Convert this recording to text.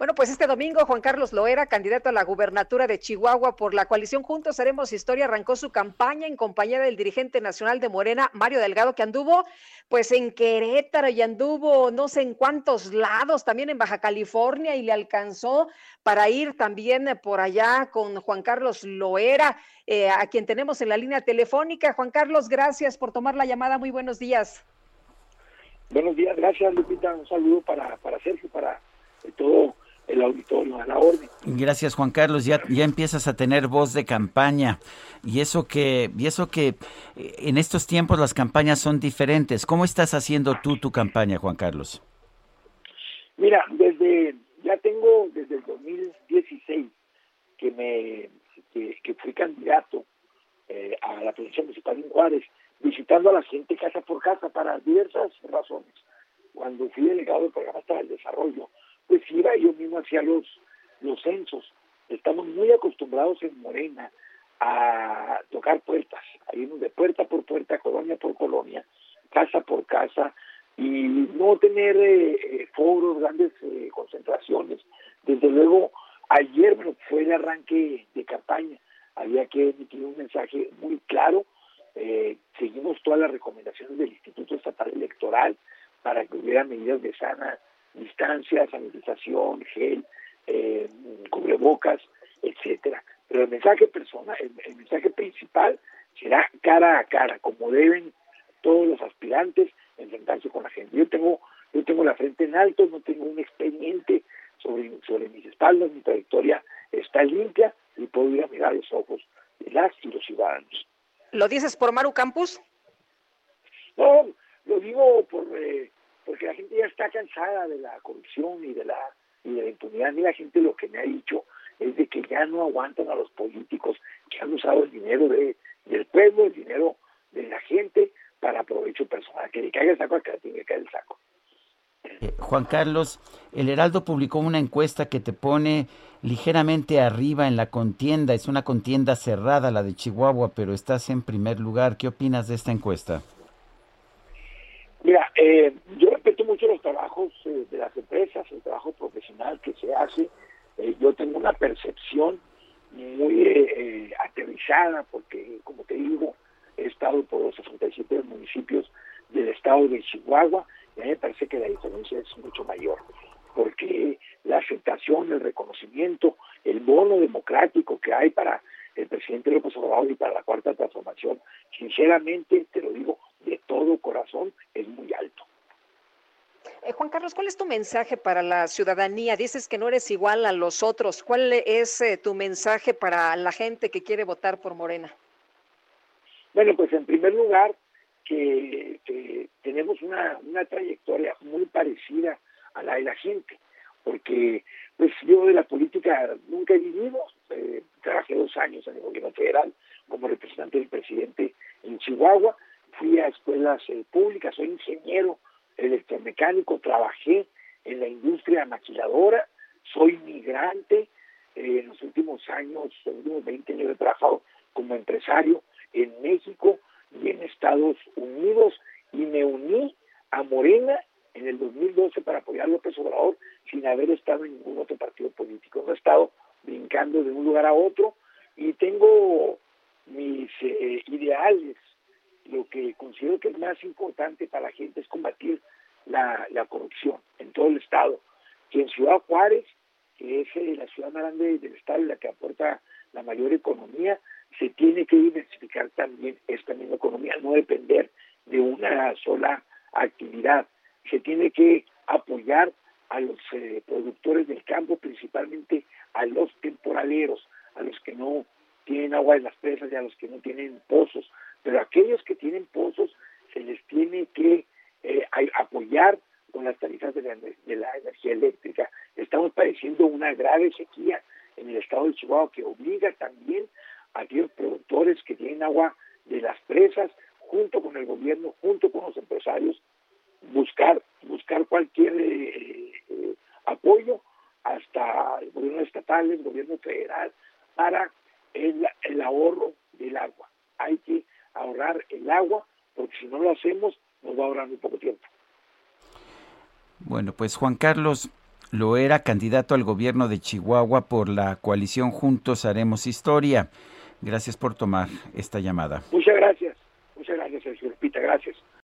Bueno, pues este domingo Juan Carlos Loera, candidato a la gubernatura de Chihuahua por la coalición Juntos Haremos Historia, arrancó su campaña en compañía del dirigente nacional de Morena, Mario Delgado, que anduvo pues en Querétaro y anduvo no sé en cuántos lados, también en Baja California y le alcanzó para ir también por allá con Juan Carlos Loera, eh, a quien tenemos en la línea telefónica. Juan Carlos, gracias por tomar la llamada. Muy buenos días. Buenos días, gracias Lupita. Un saludo para, para Sergio, para todo el auditorio a la orden. Gracias Juan Carlos, ya, ya empiezas a tener voz de campaña y eso que y eso que eh, en estos tiempos las campañas son diferentes. ¿Cómo estás haciendo tú tu campaña, Juan Carlos? Mira, desde ya tengo desde el 2016 que me que, fui candidato eh, a la presidencia municipal en Juárez, visitando a la gente casa por casa para diversas razones. Cuando fui delegado del programa para el desarrollo, pues iba yo mismo hacia los, los censos. Estamos muy acostumbrados en Morena a tocar puertas, a irnos de puerta por puerta, colonia por colonia, casa por casa, y no tener eh, eh, foros, grandes eh, concentraciones. Desde luego, ayer fue el arranque de campaña, había que emitir un mensaje muy claro, seguimos todas las recomendaciones del Instituto Estatal Electoral para que hubiera medidas de sana distancia, sanitización, gel, eh, cubrebocas, etcétera. Pero el mensaje personal, el, mensaje principal será cara a cara, como deben todos los aspirantes enfrentarse con la gente. Yo tengo, yo tengo la frente en alto, no tengo un expediente sobre, sobre mis espaldas, mi trayectoria está limpia y puedo ir a mirar los ojos de las y los ciudadanos. ¿Lo dices por Maru Campus? No, lo digo por eh, porque la gente ya está cansada de la corrupción y de la y de la impunidad. Y la gente lo que me ha dicho es de que ya no aguantan a los políticos que han usado el dinero de, del pueblo, el dinero de la gente para provecho personal. Que le caiga el saco a que tiene que caer el saco. Eh, Juan Carlos, el Heraldo publicó una encuesta que te pone ligeramente arriba en la contienda. Es una contienda cerrada la de Chihuahua, pero estás en primer lugar. ¿Qué opinas de esta encuesta? Mira, eh, yo respeto mucho los trabajos eh, de las empresas, el trabajo profesional que se hace. Eh, yo tengo una percepción muy eh, aterrizada porque, como te digo, he estado por los 67 municipios del estado de Chihuahua y a mí me parece que la diferencia es mucho mayor porque la aceptación, el reconocimiento, el bono democrático que hay para el presidente López Obrador y para la cuarta transformación, sinceramente, te lo digo de todo corazón, es muy alto. Eh, Juan Carlos, ¿cuál es tu mensaje para la ciudadanía? Dices que no eres igual a los otros. ¿Cuál es eh, tu mensaje para la gente que quiere votar por Morena? Bueno, pues en primer lugar, que, tenemos una, trayectoria muy parecida a la de la gente, porque pues yo de la política nunca he vivido, eh, trabajé dos años en el gobierno federal como representante del presidente en Chihuahua, fui a escuelas eh, públicas, soy ingeniero electromecánico, trabajé en la industria maquiladora, soy migrante, eh, en los últimos años, los últimos 20 años he trabajado como empresario en México y en Estados Unidos y me uní a Morena en el 2012 para apoyar a López Obrador sin haber estado en ningún otro partido político. No he estado brincando de un lugar a otro y tengo mis eh, ideales lo que considero que es más importante para la gente es combatir la, corrupción en todo el estado. Que en Ciudad Juárez, que es eh, la ciudad más grande del estado y la que aporta la mayor economía, se tiene que diversificar también esta misma economía, no depender de una sola actividad. Se tiene que apoyar a los eh, productores del campo, principalmente a los temporaleros, a los que no tienen agua en las presas y a los que no tienen pozos, pero aquellos que tienen pozos se les tiene que eh, apoyar con las tarifas de la de la energía eléctrica. Estamos padeciendo una grave sequía en el estado de Chihuahua que obliga también a aquellos productores que tienen agua de las presas, junto con el gobierno, junto con los empresarios, buscar buscar cualquier eh, eh, apoyo hasta el gobierno estatal, el gobierno federal, para el, el ahorro del agua. Hay que ahorrar el agua, porque si no lo hacemos, nos va a ahorrar muy poco tiempo. Bueno, pues Juan Carlos lo era candidato al gobierno de Chihuahua por la coalición Juntos Haremos Historia. Gracias por tomar esta llamada. Muchas gracias. Muchas gracias, Sergio Lupita. Gracias.